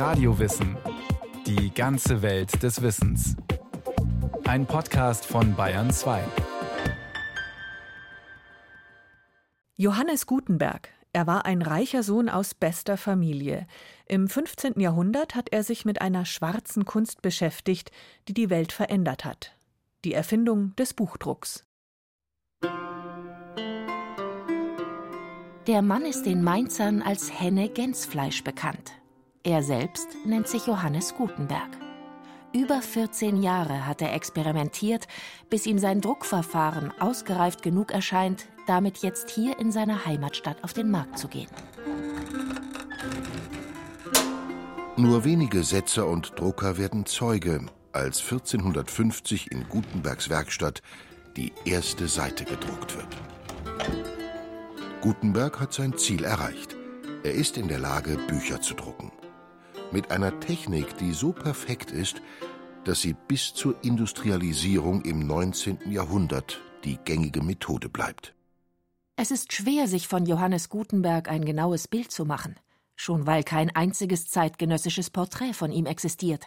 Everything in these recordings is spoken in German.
Radiowissen. Die ganze Welt des Wissens. Ein Podcast von Bayern 2. Johannes Gutenberg. Er war ein reicher Sohn aus bester Familie. Im 15. Jahrhundert hat er sich mit einer schwarzen Kunst beschäftigt, die die Welt verändert hat. Die Erfindung des Buchdrucks. Der Mann ist den Mainzern als Henne Gänsfleisch bekannt. Er selbst nennt sich Johannes Gutenberg. Über 14 Jahre hat er experimentiert, bis ihm sein Druckverfahren ausgereift genug erscheint, damit jetzt hier in seiner Heimatstadt auf den Markt zu gehen. Nur wenige Setzer und Drucker werden Zeuge, als 1450 in Gutenbergs Werkstatt die erste Seite gedruckt wird. Gutenberg hat sein Ziel erreicht. Er ist in der Lage, Bücher zu drucken. Mit einer Technik, die so perfekt ist, dass sie bis zur Industrialisierung im 19. Jahrhundert die gängige Methode bleibt. Es ist schwer, sich von Johannes Gutenberg ein genaues Bild zu machen, schon weil kein einziges zeitgenössisches Porträt von ihm existiert.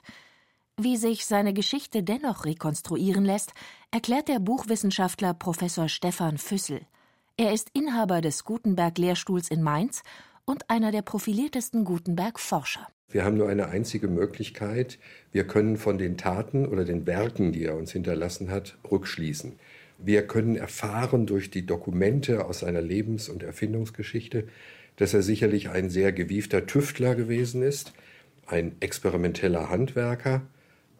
Wie sich seine Geschichte dennoch rekonstruieren lässt, erklärt der Buchwissenschaftler Professor Stefan Füssel. Er ist Inhaber des Gutenberg-Lehrstuhls in Mainz und einer der profiliertesten Gutenberg-Forscher. Wir haben nur eine einzige Möglichkeit. Wir können von den Taten oder den Werken, die er uns hinterlassen hat, rückschließen. Wir können erfahren durch die Dokumente aus seiner Lebens- und Erfindungsgeschichte, dass er sicherlich ein sehr gewiefter Tüftler gewesen ist, ein experimenteller Handwerker,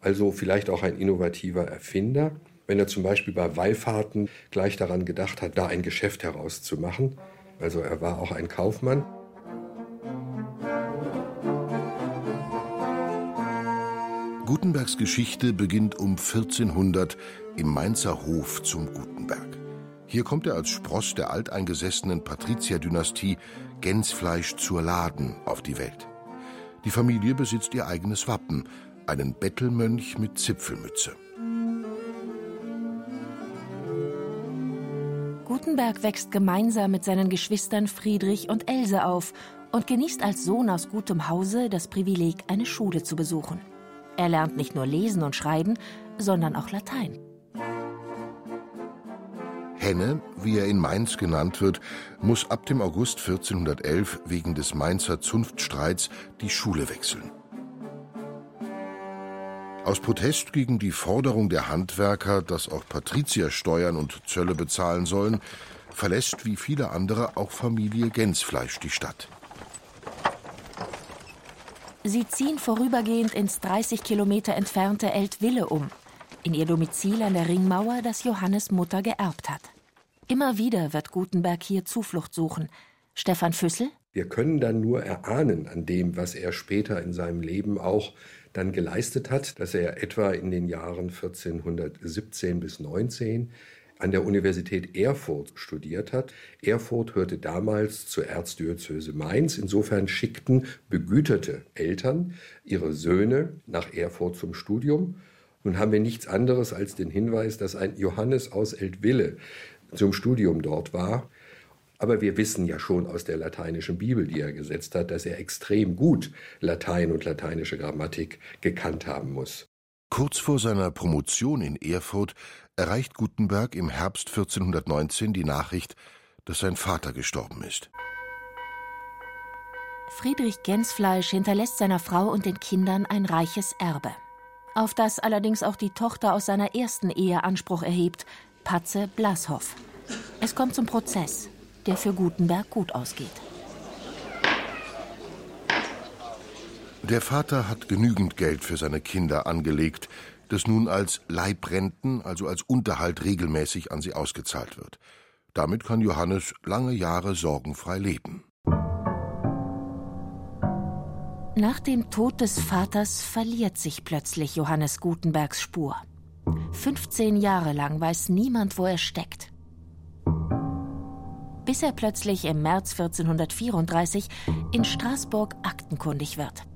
also vielleicht auch ein innovativer Erfinder wenn er zum Beispiel bei Wallfahrten gleich daran gedacht hat, da ein Geschäft herauszumachen. Also er war auch ein Kaufmann. Gutenbergs Geschichte beginnt um 1400 im Mainzer Hof zum Gutenberg. Hier kommt er als Spross der alteingesessenen Patrizierdynastie Gänsfleisch zur Laden auf die Welt. Die Familie besitzt ihr eigenes Wappen, einen Bettelmönch mit Zipfelmütze. Gutenberg wächst gemeinsam mit seinen Geschwistern Friedrich und Else auf und genießt als Sohn aus gutem Hause das Privileg, eine Schule zu besuchen. Er lernt nicht nur lesen und schreiben, sondern auch Latein. Henne, wie er in Mainz genannt wird, muss ab dem August 1411 wegen des Mainzer Zunftstreits die Schule wechseln. Aus Protest gegen die Forderung der Handwerker, dass auch Patrizier Steuern und Zölle bezahlen sollen, verlässt wie viele andere auch Familie Gänsfleisch die Stadt. Sie ziehen vorübergehend ins 30 Kilometer entfernte Eltville um, in ihr Domizil an der Ringmauer, das Johannes Mutter geerbt hat. Immer wieder wird Gutenberg hier Zuflucht suchen. Stefan Füssel? Wir können dann nur erahnen an dem, was er später in seinem Leben auch dann geleistet hat, dass er etwa in den Jahren 1417 bis 19 an der Universität Erfurt studiert hat. Erfurt hörte damals zur Erzdiözese Mainz. Insofern schickten begüterte Eltern ihre Söhne nach Erfurt zum Studium. Nun haben wir nichts anderes als den Hinweis, dass ein Johannes aus Eltville zum Studium dort war. Aber wir wissen ja schon aus der lateinischen Bibel, die er gesetzt hat, dass er extrem gut Latein und lateinische Grammatik gekannt haben muss. Kurz vor seiner Promotion in Erfurt erreicht Gutenberg im Herbst 1419 die Nachricht, dass sein Vater gestorben ist. Friedrich Gänsfleisch hinterlässt seiner Frau und den Kindern ein reiches Erbe, auf das allerdings auch die Tochter aus seiner ersten Ehe Anspruch erhebt, Patze Blashoff. Es kommt zum Prozess der für Gutenberg gut ausgeht. Der Vater hat genügend Geld für seine Kinder angelegt, das nun als Leibrenten, also als Unterhalt regelmäßig an sie ausgezahlt wird. Damit kann Johannes lange Jahre sorgenfrei leben. Nach dem Tod des Vaters verliert sich plötzlich Johannes Gutenbergs Spur. 15 Jahre lang weiß niemand, wo er steckt bis er plötzlich im März 1434 in Straßburg aktenkundig wird.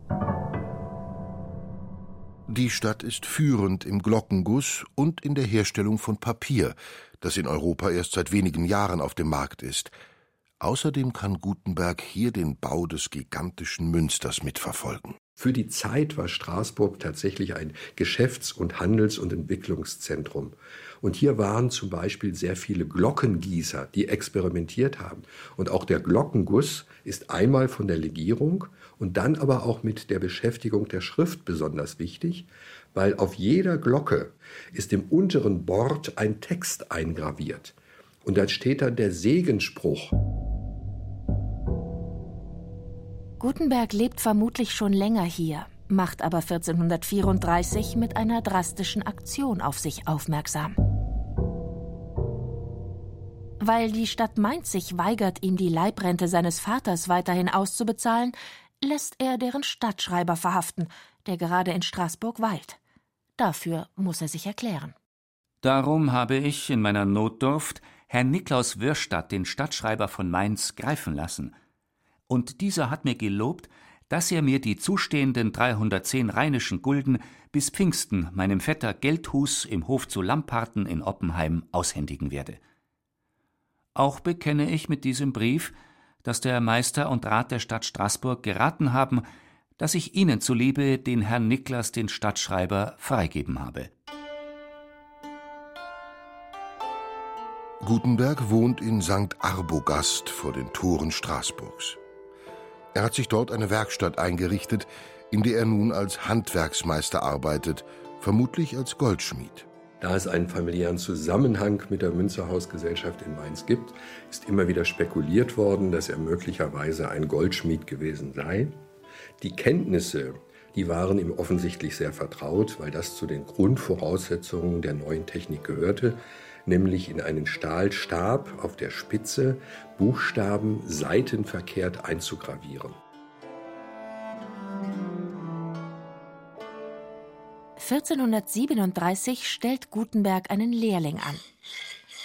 Die Stadt ist führend im Glockenguss und in der Herstellung von Papier, das in Europa erst seit wenigen Jahren auf dem Markt ist. Außerdem kann Gutenberg hier den Bau des gigantischen Münsters mitverfolgen. Für die Zeit war Straßburg tatsächlich ein Geschäfts- und Handels- und Entwicklungszentrum. Und hier waren zum Beispiel sehr viele Glockengießer, die experimentiert haben. Und auch der Glockenguss ist einmal von der Legierung und dann aber auch mit der Beschäftigung der Schrift besonders wichtig, weil auf jeder Glocke ist im unteren Bord ein Text eingraviert. Und da steht dann der Segenspruch. Gutenberg lebt vermutlich schon länger hier, macht aber 1434 mit einer drastischen Aktion auf sich aufmerksam. Weil die Stadt Mainz sich weigert, ihm die Leibrente seines Vaters weiterhin auszubezahlen, lässt er deren Stadtschreiber verhaften, der gerade in Straßburg weilt. Dafür muss er sich erklären. Darum habe ich in meiner Notdurft Herrn Niklaus Wirstadt, den Stadtschreiber von Mainz, greifen lassen – und dieser hat mir gelobt, dass er mir die zustehenden 310 rheinischen Gulden bis Pfingsten meinem Vetter Geldhus im Hof zu Lamparten in Oppenheim aushändigen werde. Auch bekenne ich mit diesem Brief, dass der Meister und Rat der Stadt Straßburg geraten haben, dass ich Ihnen zuliebe den Herrn Niklas den Stadtschreiber freigeben habe. Gutenberg wohnt in St. Arbogast vor den Toren Straßburgs. Er hat sich dort eine Werkstatt eingerichtet, in der er nun als Handwerksmeister arbeitet, vermutlich als Goldschmied. Da es einen familiären Zusammenhang mit der Münzerhausgesellschaft in Mainz gibt, ist immer wieder spekuliert worden, dass er möglicherweise ein Goldschmied gewesen sei. Die Kenntnisse, die waren ihm offensichtlich sehr vertraut, weil das zu den Grundvoraussetzungen der neuen Technik gehörte nämlich in einen Stahlstab auf der Spitze Buchstaben seitenverkehrt einzugravieren. (1437) stellt Gutenberg einen Lehrling an.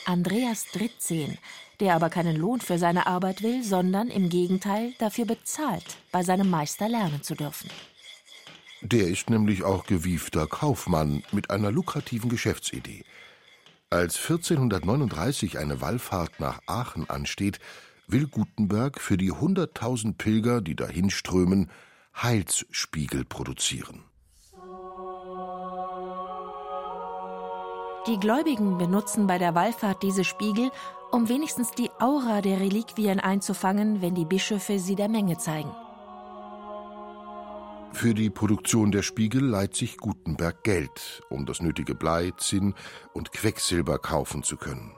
Andreas Dritzehn, der aber keinen Lohn für seine Arbeit will, sondern im Gegenteil dafür bezahlt, bei seinem Meister lernen zu dürfen. Der ist nämlich auch gewiefter Kaufmann mit einer lukrativen Geschäftsidee. Als 1439 eine Wallfahrt nach Aachen ansteht, will Gutenberg für die hunderttausend Pilger, die dahin strömen, Heilsspiegel produzieren. Die Gläubigen benutzen bei der Wallfahrt diese Spiegel, um wenigstens die Aura der Reliquien einzufangen, wenn die Bischöfe sie der Menge zeigen. Für die Produktion der Spiegel leiht sich Gutenberg Geld, um das nötige Blei, Zinn und Quecksilber kaufen zu können.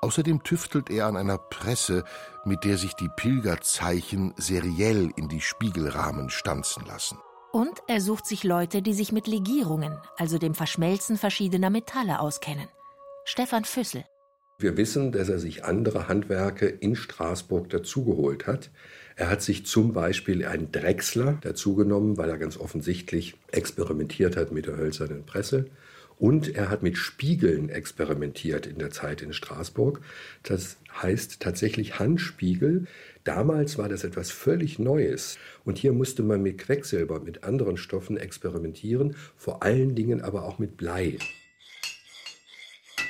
Außerdem tüftelt er an einer Presse, mit der sich die Pilgerzeichen seriell in die Spiegelrahmen stanzen lassen. Und er sucht sich Leute, die sich mit Legierungen, also dem Verschmelzen verschiedener Metalle, auskennen. Stefan Füssel. Wir wissen, dass er sich andere Handwerke in Straßburg dazugeholt hat. Er hat sich zum Beispiel einen Drechsler dazugenommen, weil er ganz offensichtlich experimentiert hat mit der hölzernen Presse. Und er hat mit Spiegeln experimentiert in der Zeit in Straßburg. Das heißt tatsächlich Handspiegel. Damals war das etwas völlig Neues. Und hier musste man mit Quecksilber, mit anderen Stoffen experimentieren, vor allen Dingen aber auch mit Blei.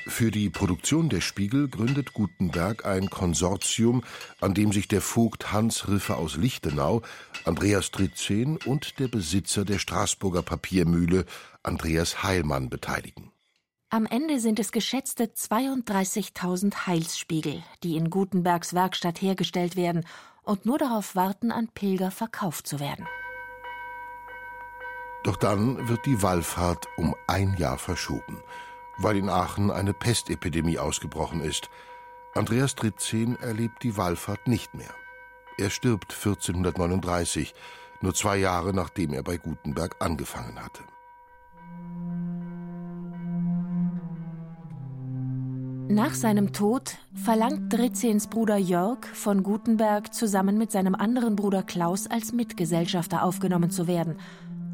Für die Produktion der Spiegel gründet Gutenberg ein Konsortium, an dem sich der Vogt Hans Riffe aus Lichtenau, Andreas Dritzehn und der Besitzer der Straßburger Papiermühle, Andreas Heilmann, beteiligen. Am Ende sind es geschätzte 32.000 Heilsspiegel, die in Gutenbergs Werkstatt hergestellt werden und nur darauf warten, an Pilger verkauft zu werden. Doch dann wird die Wallfahrt um ein Jahr verschoben weil in Aachen eine Pestepidemie ausgebrochen ist. Andreas Dritzehn erlebt die Wallfahrt nicht mehr. Er stirbt 1439, nur zwei Jahre nachdem er bei Gutenberg angefangen hatte. Nach seinem Tod verlangt Dritzehns Bruder Jörg von Gutenberg zusammen mit seinem anderen Bruder Klaus als Mitgesellschafter aufgenommen zu werden.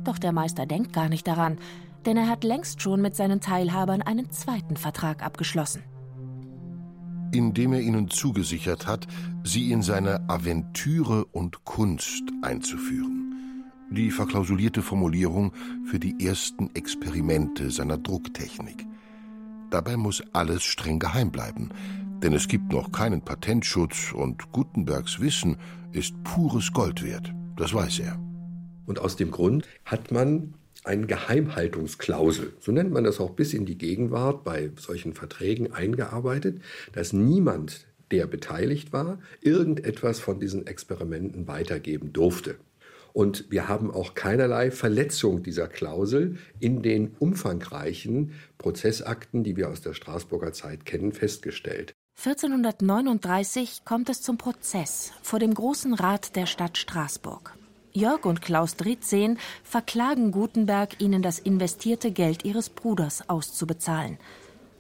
Doch der Meister denkt gar nicht daran denn er hat längst schon mit seinen Teilhabern einen zweiten Vertrag abgeschlossen. Indem er ihnen zugesichert hat, sie in seine Aventüre und Kunst einzuführen. Die verklausulierte Formulierung für die ersten Experimente seiner Drucktechnik. Dabei muss alles streng geheim bleiben, denn es gibt noch keinen Patentschutz und Gutenbergs Wissen ist pures Gold wert. Das weiß er. Und aus dem Grund hat man eine Geheimhaltungsklausel, so nennt man das auch bis in die Gegenwart bei solchen Verträgen eingearbeitet, dass niemand, der beteiligt war, irgendetwas von diesen Experimenten weitergeben durfte. Und wir haben auch keinerlei Verletzung dieser Klausel in den umfangreichen Prozessakten, die wir aus der Straßburger Zeit kennen, festgestellt. 1439 kommt es zum Prozess vor dem Großen Rat der Stadt Straßburg. Jörg und Klaus Dritzehn verklagen Gutenberg, ihnen das investierte Geld ihres Bruders auszubezahlen.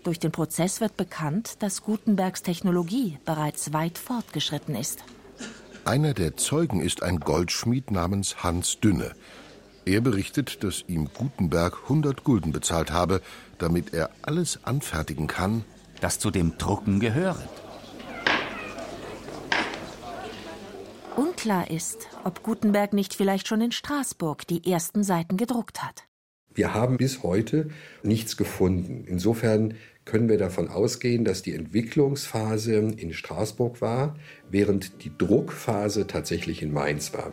Durch den Prozess wird bekannt, dass Gutenbergs Technologie bereits weit fortgeschritten ist. Einer der Zeugen ist ein Goldschmied namens Hans Dünne. Er berichtet, dass ihm Gutenberg 100 Gulden bezahlt habe, damit er alles anfertigen kann, das zu dem Drucken gehöret. Unklar ist, ob Gutenberg nicht vielleicht schon in Straßburg die ersten Seiten gedruckt hat. Wir haben bis heute nichts gefunden. Insofern können wir davon ausgehen, dass die Entwicklungsphase in Straßburg war, während die Druckphase tatsächlich in Mainz war.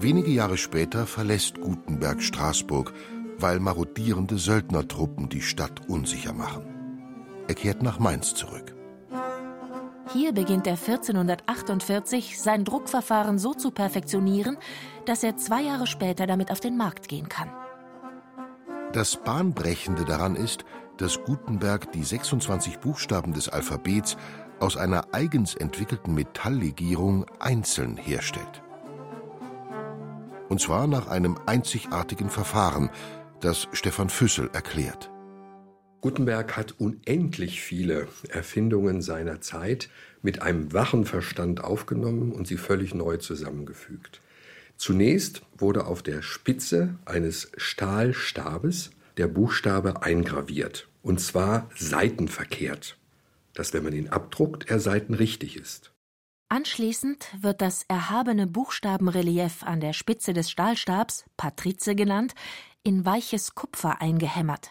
Wenige Jahre später verlässt Gutenberg Straßburg, weil marodierende Söldnertruppen die Stadt unsicher machen. Er kehrt nach Mainz zurück. Hier beginnt er 1448 sein Druckverfahren so zu perfektionieren, dass er zwei Jahre später damit auf den Markt gehen kann. Das Bahnbrechende daran ist, dass Gutenberg die 26 Buchstaben des Alphabets aus einer eigens entwickelten Metalllegierung einzeln herstellt. Und zwar nach einem einzigartigen Verfahren, das Stefan Füssel erklärt. Gutenberg hat unendlich viele Erfindungen seiner Zeit mit einem wachen Verstand aufgenommen und sie völlig neu zusammengefügt. Zunächst wurde auf der Spitze eines Stahlstabes der Buchstabe eingraviert, und zwar seitenverkehrt, dass wenn man ihn abdruckt, er seitenrichtig ist. Anschließend wird das erhabene Buchstabenrelief an der Spitze des Stahlstabs, Patrize genannt, in weiches Kupfer eingehämmert.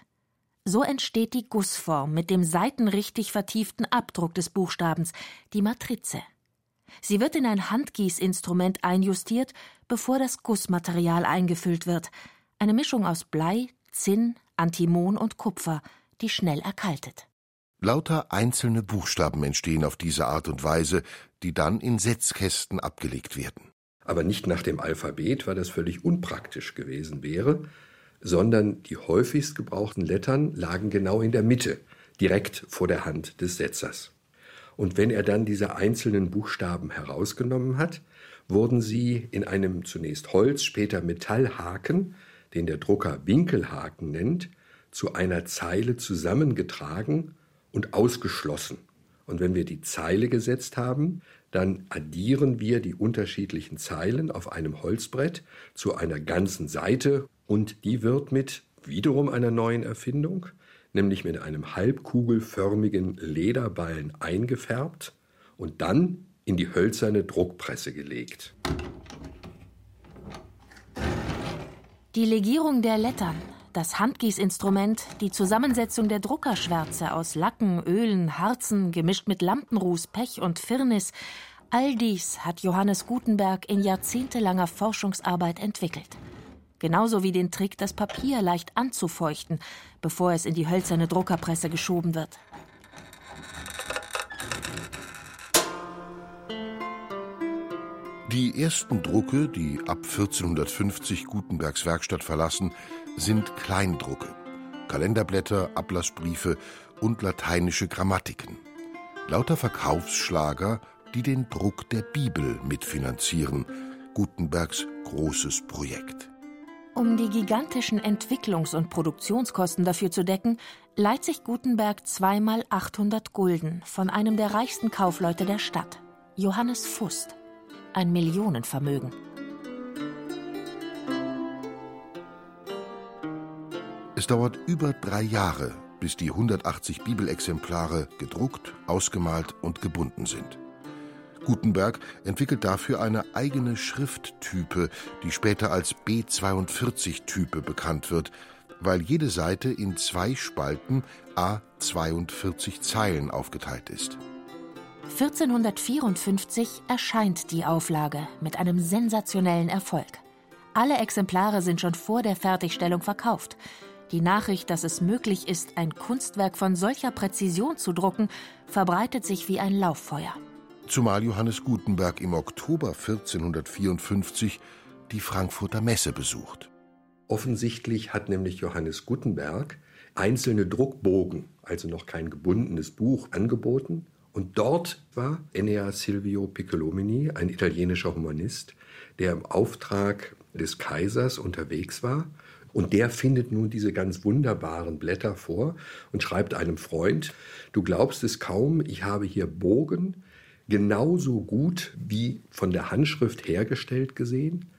So entsteht die Gussform mit dem seitenrichtig vertieften Abdruck des Buchstabens, die Matrize. Sie wird in ein Handgießinstrument einjustiert, bevor das Gussmaterial eingefüllt wird. Eine Mischung aus Blei, Zinn, Antimon und Kupfer, die schnell erkaltet. Lauter einzelne Buchstaben entstehen auf diese Art und Weise, die dann in Setzkästen abgelegt werden. Aber nicht nach dem Alphabet, weil das völlig unpraktisch gewesen wäre, sondern die häufigst gebrauchten Lettern lagen genau in der Mitte, direkt vor der Hand des Setzers. Und wenn er dann diese einzelnen Buchstaben herausgenommen hat, wurden sie in einem zunächst Holz, später Metallhaken, den der Drucker Winkelhaken nennt, zu einer Zeile zusammengetragen und ausgeschlossen. Und wenn wir die Zeile gesetzt haben, dann addieren wir die unterschiedlichen Zeilen auf einem Holzbrett zu einer ganzen Seite und die wird mit wiederum einer neuen Erfindung nämlich mit einem halbkugelförmigen Lederballen eingefärbt und dann in die hölzerne Druckpresse gelegt. Die Legierung der Lettern, das Handgießinstrument, die Zusammensetzung der Druckerschwärze aus Lacken, Ölen, Harzen, gemischt mit Lampenruß, Pech und Firnis, all dies hat Johannes Gutenberg in jahrzehntelanger Forschungsarbeit entwickelt genauso wie den Trick, das Papier leicht anzufeuchten, bevor es in die hölzerne Druckerpresse geschoben wird. Die ersten Drucke, die ab 1450 Gutenbergs Werkstatt verlassen, sind Kleindrucke. Kalenderblätter, Ablassbriefe und lateinische Grammatiken. Lauter Verkaufsschlager, die den Druck der Bibel mitfinanzieren. Gutenbergs großes Projekt. Um die gigantischen Entwicklungs- und Produktionskosten dafür zu decken, leiht sich Gutenberg zweimal 800 Gulden von einem der reichsten Kaufleute der Stadt, Johannes Fust. Ein Millionenvermögen. Es dauert über drei Jahre, bis die 180 Bibelexemplare gedruckt, ausgemalt und gebunden sind. Gutenberg entwickelt dafür eine eigene Schrifttype, die später als B42-Type bekannt wird, weil jede Seite in zwei Spalten a 42 Zeilen aufgeteilt ist. 1454 erscheint die Auflage mit einem sensationellen Erfolg. Alle Exemplare sind schon vor der Fertigstellung verkauft. Die Nachricht, dass es möglich ist, ein Kunstwerk von solcher Präzision zu drucken, verbreitet sich wie ein Lauffeuer. Zumal Johannes Gutenberg im Oktober 1454 die Frankfurter Messe besucht. Offensichtlich hat nämlich Johannes Gutenberg einzelne Druckbogen, also noch kein gebundenes Buch, angeboten. Und dort war Enea Silvio Piccolomini, ein italienischer Humanist, der im Auftrag des Kaisers unterwegs war. Und der findet nun diese ganz wunderbaren Blätter vor und schreibt einem Freund, du glaubst es kaum, ich habe hier Bogen, genauso gut wie von der Handschrift hergestellt gesehen,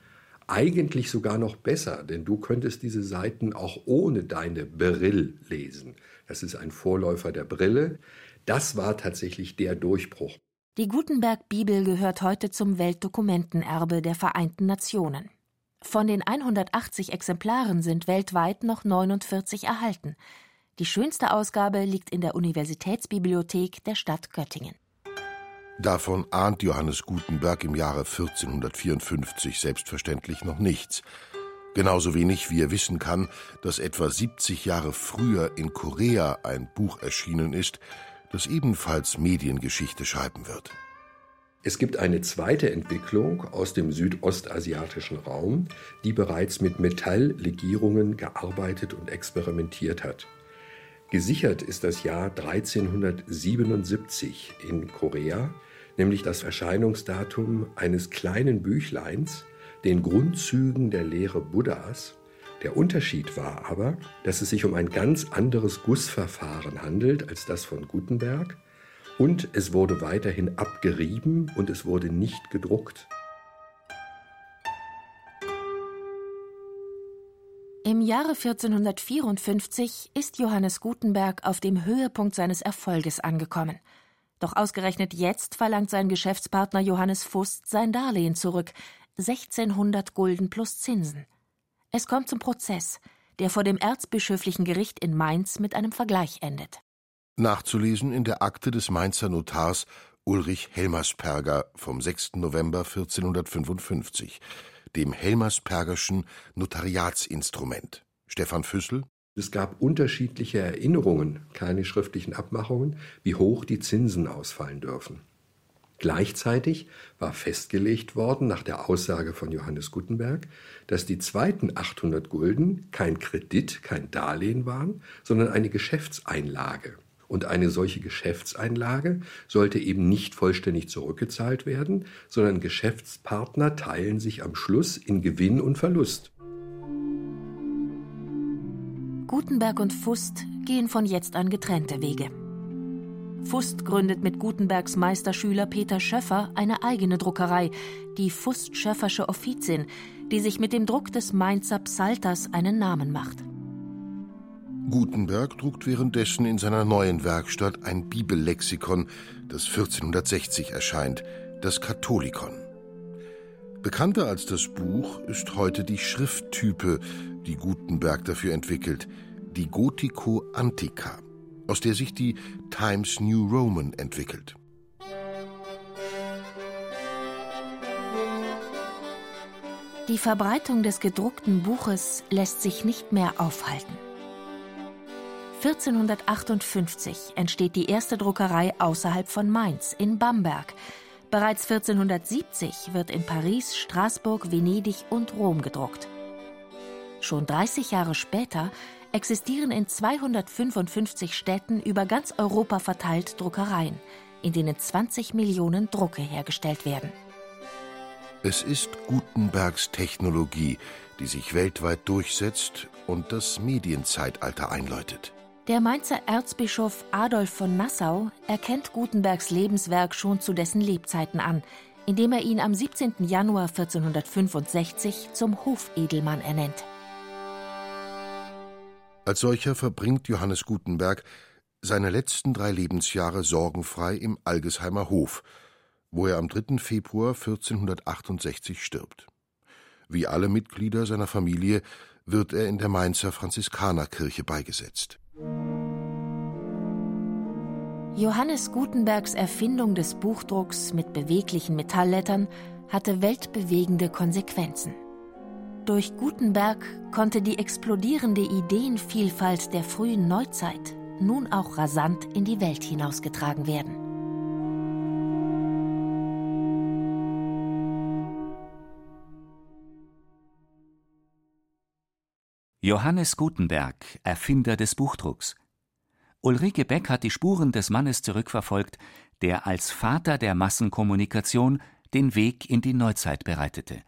eigentlich sogar noch besser, denn du könntest diese Seiten auch ohne deine Brill lesen. Das ist ein Vorläufer der Brille. Das war tatsächlich der Durchbruch. Die Gutenberg-Bibel gehört heute zum Weltdokumentenerbe der Vereinten Nationen. Von den 180 Exemplaren sind weltweit noch 49 erhalten. Die schönste Ausgabe liegt in der Universitätsbibliothek der Stadt Göttingen. Davon ahnt Johannes Gutenberg im Jahre 1454 selbstverständlich noch nichts. Genauso wenig wie er wissen kann, dass etwa 70 Jahre früher in Korea ein Buch erschienen ist, das ebenfalls Mediengeschichte schreiben wird. Es gibt eine zweite Entwicklung aus dem südostasiatischen Raum, die bereits mit Metalllegierungen gearbeitet und experimentiert hat. Gesichert ist das Jahr 1377 in Korea, nämlich das Erscheinungsdatum eines kleinen Büchleins, den Grundzügen der Lehre Buddhas. Der Unterschied war aber, dass es sich um ein ganz anderes Gussverfahren handelt als das von Gutenberg und es wurde weiterhin abgerieben und es wurde nicht gedruckt. Im Jahre 1454 ist Johannes Gutenberg auf dem Höhepunkt seines Erfolges angekommen. Doch ausgerechnet jetzt verlangt sein Geschäftspartner Johannes Fust sein Darlehen zurück, 1600 Gulden plus Zinsen. Es kommt zum Prozess, der vor dem erzbischöflichen Gericht in Mainz mit einem Vergleich endet. Nachzulesen in der Akte des Mainzer Notars Ulrich Helmersperger vom 6. November 1455, dem Helmerspergerschen Notariatsinstrument. Stefan Füssel es gab unterschiedliche Erinnerungen, keine schriftlichen Abmachungen, wie hoch die Zinsen ausfallen dürfen. Gleichzeitig war festgelegt worden, nach der Aussage von Johannes Gutenberg, dass die zweiten 800 Gulden kein Kredit, kein Darlehen waren, sondern eine Geschäftseinlage. Und eine solche Geschäftseinlage sollte eben nicht vollständig zurückgezahlt werden, sondern Geschäftspartner teilen sich am Schluss in Gewinn und Verlust. Gutenberg und Fust gehen von jetzt an getrennte Wege. Fust gründet mit Gutenbergs Meisterschüler Peter Schöffer eine eigene Druckerei, die Fust-Schöffersche Offizin, die sich mit dem Druck des Mainzer Psalters einen Namen macht. Gutenberg druckt währenddessen in seiner neuen Werkstatt ein Bibellexikon, das 1460 erscheint, das Katholikon. Bekannter als das Buch ist heute die Schrifttype, die Gutenberg dafür entwickelt, die Gothico Antica aus der sich die Times New Roman entwickelt. Die Verbreitung des gedruckten Buches lässt sich nicht mehr aufhalten. 1458 entsteht die erste Druckerei außerhalb von Mainz, in Bamberg. Bereits 1470 wird in Paris, Straßburg, Venedig und Rom gedruckt. Schon 30 Jahre später existieren in 255 Städten über ganz Europa verteilt Druckereien, in denen 20 Millionen Drucke hergestellt werden. Es ist Gutenbergs Technologie, die sich weltweit durchsetzt und das Medienzeitalter einläutet. Der Mainzer Erzbischof Adolf von Nassau erkennt Gutenbergs Lebenswerk schon zu dessen Lebzeiten an, indem er ihn am 17. Januar 1465 zum Hofedelmann ernennt. Als solcher verbringt Johannes Gutenberg seine letzten drei Lebensjahre sorgenfrei im Algesheimer Hof, wo er am 3. Februar 1468 stirbt. Wie alle Mitglieder seiner Familie wird er in der Mainzer Franziskanerkirche beigesetzt. Johannes Gutenbergs Erfindung des Buchdrucks mit beweglichen Metalllettern hatte weltbewegende Konsequenzen. Durch Gutenberg konnte die explodierende Ideenvielfalt der frühen Neuzeit nun auch rasant in die Welt hinausgetragen werden. Johannes Gutenberg, Erfinder des Buchdrucks. Ulrike Beck hat die Spuren des Mannes zurückverfolgt, der als Vater der Massenkommunikation den Weg in die Neuzeit bereitete.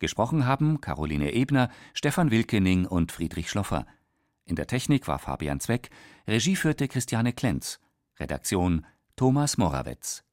Gesprochen haben Caroline Ebner, Stefan Wilkening und Friedrich Schloffer. In der Technik war Fabian Zweck, Regie führte Christiane Klenz, Redaktion Thomas Morawetz